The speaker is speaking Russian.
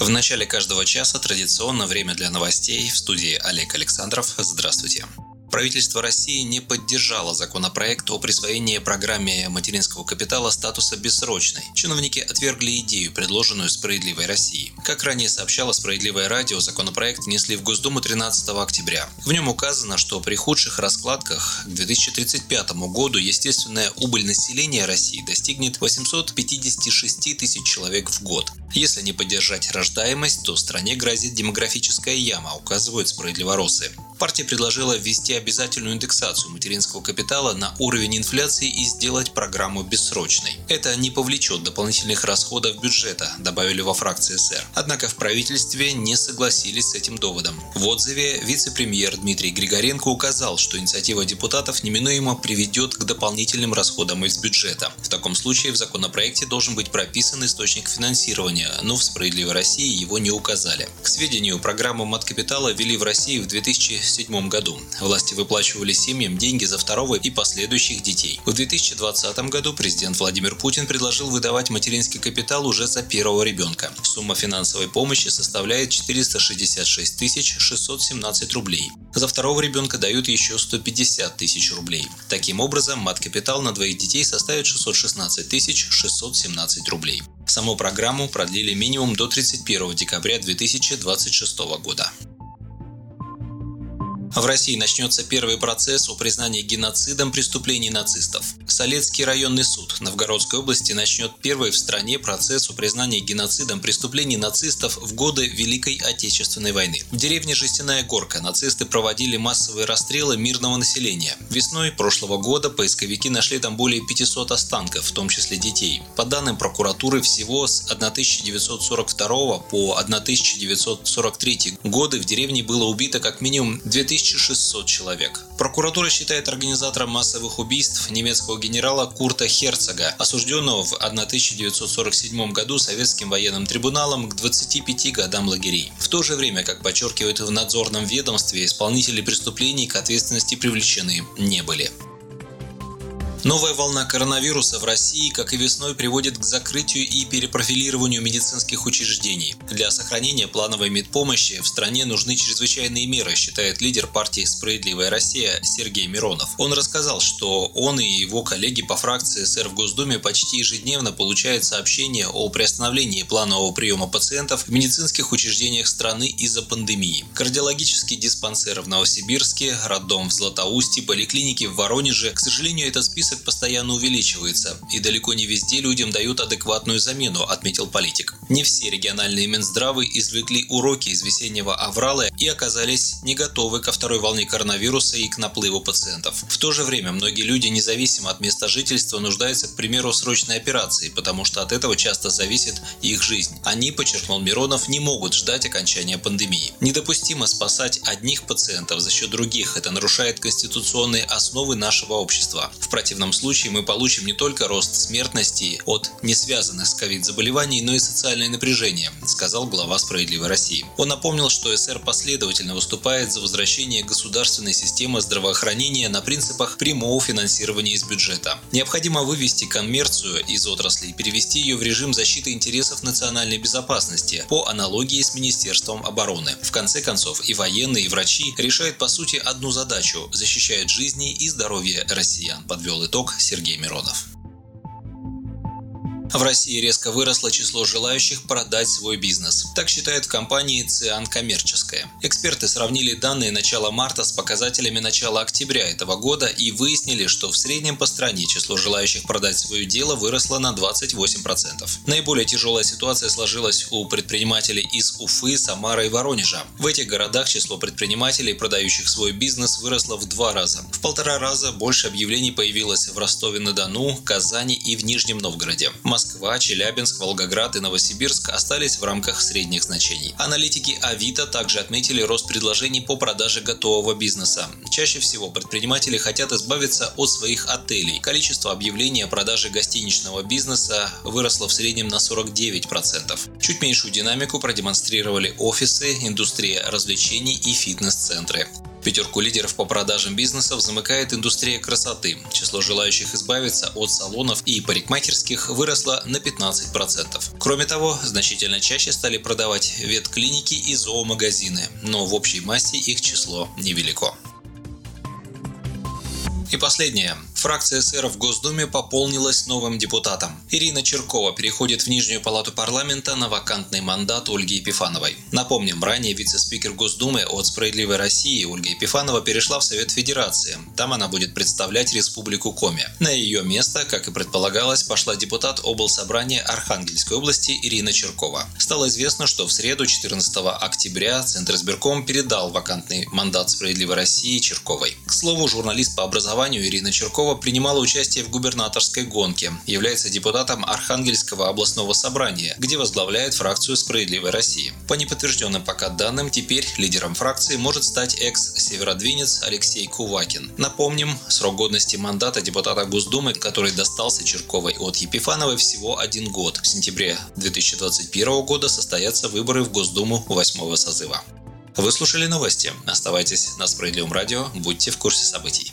В начале каждого часа традиционно время для новостей в студии Олег Александров. Здравствуйте. Правительство России не поддержало законопроект о присвоении программе материнского капитала статуса бессрочной. Чиновники отвергли идею, предложенную «Справедливой Россией». Как ранее сообщало «Справедливое радио», законопроект внесли в Госдуму 13 октября. В нем указано, что при худших раскладках к 2035 году естественная убыль населения России достигнет 856 тысяч человек в год. Если не поддержать рождаемость, то стране грозит демографическая яма, указывают справедливоросы. Партия предложила ввести обязательную индексацию материнского капитала на уровень инфляции и сделать программу бессрочной. Это не повлечет дополнительных расходов бюджета, добавили во фракции СР. Однако в правительстве не согласились с этим доводом. В отзыве вице-премьер Дмитрий Григоренко указал, что инициатива депутатов неминуемо приведет к дополнительным расходам из бюджета. В таком случае в законопроекте должен быть прописан источник финансирования, но в «Справедливой России» его не указали. К сведению, программу мат-капитала ввели в России в 2000 2007 году. Власти выплачивали семьям деньги за второго и последующих детей. В 2020 году президент Владимир Путин предложил выдавать материнский капитал уже за первого ребенка. Сумма финансовой помощи составляет 466 617 рублей. За второго ребенка дают еще 150 тысяч рублей. Таким образом, мат-капитал на двоих детей составит 616 617 рублей. Саму программу продлили минимум до 31 декабря 2026 года. В России начнется первый процесс о признании геноцидом преступлений нацистов. Солецкий районный суд Новгородской области начнет первый в стране процесс о признании геноцидом преступлений нацистов в годы Великой Отечественной войны. В деревне Жестяная Горка нацисты проводили массовые расстрелы мирного населения. Весной прошлого года поисковики нашли там более 500 останков, в том числе детей. По данным прокуратуры, всего с 1942 по 1943 годы в деревне было убито как минимум 2000 1600 человек. Прокуратура считает организатором массовых убийств немецкого генерала Курта Херцога, осужденного в 1947 году советским военным трибуналом к 25 годам лагерей. В то же время, как подчеркивают в надзорном ведомстве, исполнители преступлений к ответственности привлечены не были. Новая волна коронавируса в России, как и весной, приводит к закрытию и перепрофилированию медицинских учреждений. Для сохранения плановой медпомощи в стране нужны чрезвычайные меры, считает лидер партии «Справедливая Россия» Сергей Миронов. Он рассказал, что он и его коллеги по фракции СР в Госдуме почти ежедневно получают сообщения о приостановлении планового приема пациентов в медицинских учреждениях страны из-за пандемии. Кардиологический диспансер в Новосибирске, роддом в Златоусте, поликлиники в Воронеже. К сожалению, этот список список постоянно увеличивается, и далеко не везде людям дают адекватную замену, отметил политик. Не все региональные Минздравы извлекли уроки из весеннего аврала и оказались не готовы ко второй волне коронавируса и к наплыву пациентов. В то же время многие люди, независимо от места жительства, нуждаются, к примеру, в срочной операции, потому что от этого часто зависит их жизнь. Они, подчеркнул Миронов, не могут ждать окончания пандемии. Недопустимо спасать одних пациентов за счет других. Это нарушает конституционные основы нашего общества. В противном противном случае мы получим не только рост смертности от не связанных с ковид заболеваний, но и социальное напряжение, сказал глава «Справедливой России». Он напомнил, что СР последовательно выступает за возвращение государственной системы здравоохранения на принципах прямого финансирования из бюджета. Необходимо вывести коммерцию из отрасли и перевести ее в режим защиты интересов национальной безопасности по аналогии с Министерством обороны. В конце концов, и военные, и врачи решают по сути одну задачу – защищают жизни и здоровье россиян, подвел итог Сергей Миронов. В России резко выросло число желающих продать свой бизнес. Так считают в компании «Циан Коммерческая». Эксперты сравнили данные начала марта с показателями начала октября этого года и выяснили, что в среднем по стране число желающих продать свое дело выросло на 28%. Наиболее тяжелая ситуация сложилась у предпринимателей из Уфы, Самары и Воронежа. В этих городах число предпринимателей, продающих свой бизнес, выросло в два раза. В полтора раза больше объявлений появилось в Ростове-на-Дону, Казани и в Нижнем Новгороде. Москва, Челябинск, Волгоград и Новосибирск остались в рамках средних значений. Аналитики Авито также отметили рост предложений по продаже готового бизнеса. Чаще всего предприниматели хотят избавиться от своих отелей. Количество объявлений о продаже гостиничного бизнеса выросло в среднем на 49%. Чуть меньшую динамику продемонстрировали офисы, индустрия развлечений и фитнес-центры. Пятерку лидеров по продажам бизнесов замыкает индустрия красоты. Число желающих избавиться от салонов и парикмахерских выросло на 15%. Кроме того, значительно чаще стали продавать ветклиники и зоомагазины, но в общей массе их число невелико. И последнее. Фракция СР в Госдуме пополнилась новым депутатом. Ирина Черкова переходит в Нижнюю палату парламента на вакантный мандат Ольги Епифановой. Напомним, ранее вице-спикер Госдумы от «Справедливой России» Ольга Епифанова перешла в Совет Федерации. Там она будет представлять Республику Коми. На ее место, как и предполагалось, пошла депутат облсобрания Архангельской области Ирина Черкова. Стало известно, что в среду 14 октября Центр избирком передал вакантный мандат «Справедливой России» Черковой. К слову, журналист по образованию Ирина Черкова принимала участие в губернаторской гонке, является депутатом Архангельского областного собрания, где возглавляет фракцию «Справедливой России». По неподтвержденным пока данным, теперь лидером фракции может стать экс-северодвинец Алексей Кувакин. Напомним, срок годности мандата депутата Госдумы, который достался Черковой от Епифановой всего один год. В сентябре 2021 года состоятся выборы в Госдуму 8 созыва. Вы слушали новости. Оставайтесь на Справедливом радио, будьте в курсе событий.